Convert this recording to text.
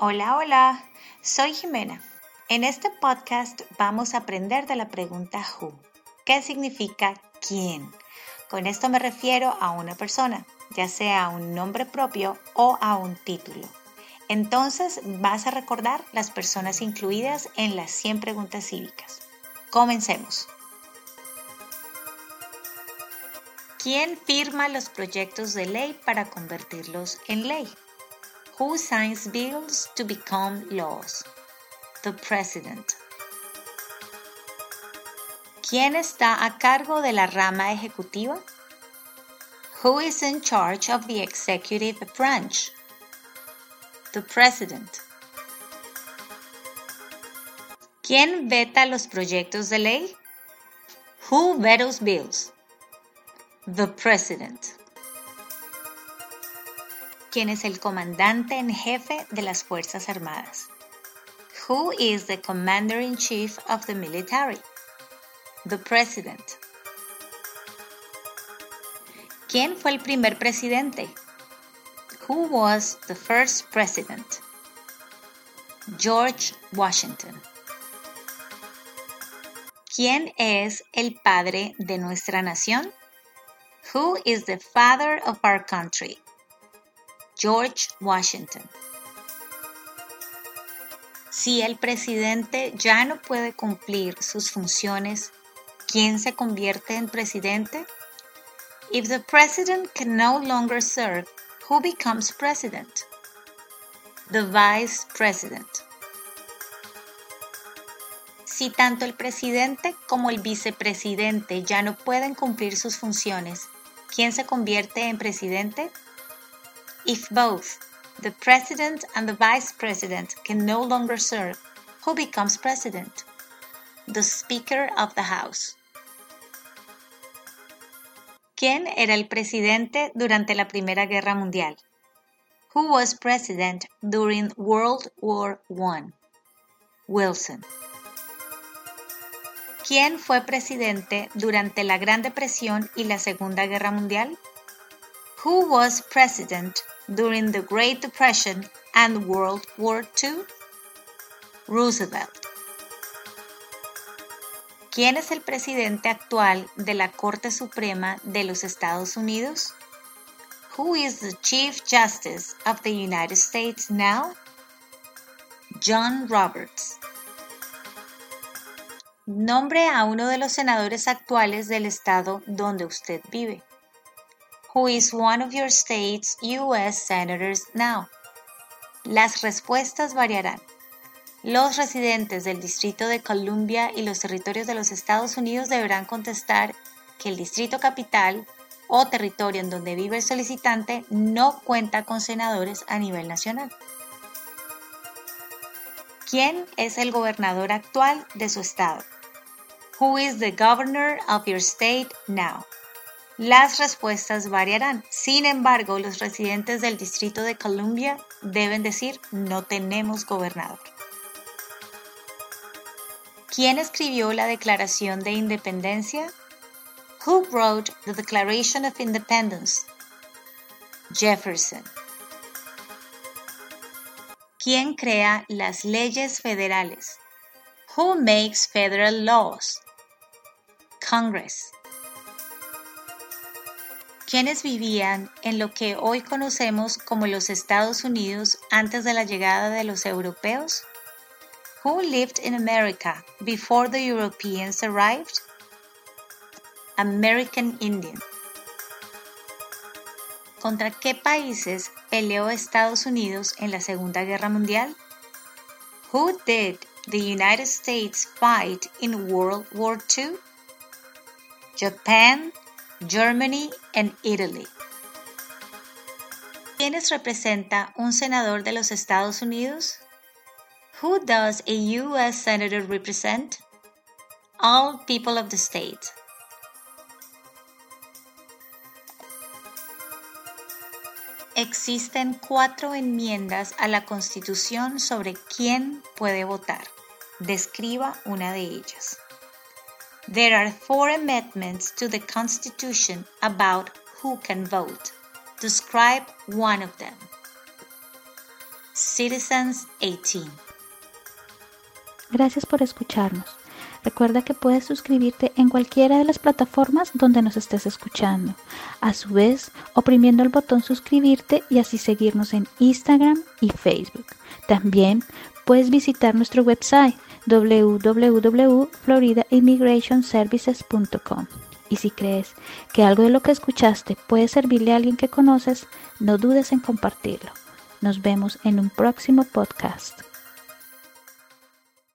Hola, hola, soy Jimena. En este podcast vamos a aprender de la pregunta who, ¿qué significa quién? Con esto me refiero a una persona, ya sea un nombre propio o a un título. Entonces vas a recordar las personas incluidas en las 100 preguntas cívicas. Comencemos. ¿Quién firma los proyectos de ley para convertirlos en ley? Who signs bills to become laws? The President. ¿Quién está a cargo de la rama ejecutiva? Who is in charge of the executive branch? The President. ¿Quién veta los proyectos de ley? Who vetoes bills? The President. ¿Quién es el comandante en jefe de las Fuerzas Armadas? Who is the Commander in Chief of the military? The President. ¿Quién fue el primer presidente? Who was the first president? George Washington. ¿Quién es el padre de nuestra nación? Who is the father of our country? George Washington. Si el presidente ya no puede cumplir sus funciones, ¿quién se convierte en presidente? If the president can no longer serve, who becomes president? The vice president. Si tanto el presidente como el vicepresidente ya no pueden cumplir sus funciones, ¿quién se convierte en presidente? If both the president and the vice president can no longer serve, who becomes president? The Speaker of the House. ¿Quién era el presidente durante la Primera Guerra Mundial? Who was president during World War I? Wilson. ¿Quién fue presidente durante la Gran Depresión y la Segunda Guerra Mundial? Who was president during the Great Depression and World War II? Roosevelt. ¿Quién es el presidente actual de la Corte Suprema de los Estados Unidos? Who is the Chief Justice of the United States now? John Roberts. Nombre a uno de los senadores actuales del estado donde usted vive. Who is one of your state's U.S. senators now? Las respuestas variarán. Los residentes del Distrito de Columbia y los territorios de los Estados Unidos deberán contestar que el Distrito Capital o territorio en donde vive el solicitante no cuenta con senadores a nivel nacional. ¿Quién es el gobernador actual de su estado? Who is the governor of your state now? Las respuestas variarán. Sin embargo, los residentes del Distrito de Columbia deben decir no tenemos gobernador. ¿Quién escribió la Declaración de Independencia? Who wrote the Declaration of Independence? Jefferson. ¿Quién crea las leyes federales? Who makes federal laws? Congress. ¿Quiénes vivían en lo que hoy conocemos como los Estados Unidos antes de la llegada de los europeos? Who lived in America before the Europeans arrived? American Indian. ¿Contra qué países peleó Estados Unidos en la Segunda Guerra Mundial? Who did the United States fight in World War II? Japan, Germany and Italy. ¿Quiénes representa un senador de los Estados Unidos? Who does a U.S. Senator represent? All people of the state. Existen cuatro enmiendas a la Constitución sobre quién puede votar. Describa una de ellas. There are four amendments to the Constitution about who can vote. Describe one of them. Citizens 18. Gracias por escucharnos. Recuerda que puedes suscribirte en cualquiera de las plataformas donde nos estés escuchando. A su vez, oprimiendo el botón suscribirte y así seguirnos en Instagram y Facebook. También puedes visitar nuestro website www.floridaimmigrationservices.com. Y si crees que algo de lo que escuchaste puede servirle a alguien que conoces, no dudes en compartirlo. Nos vemos en un próximo podcast.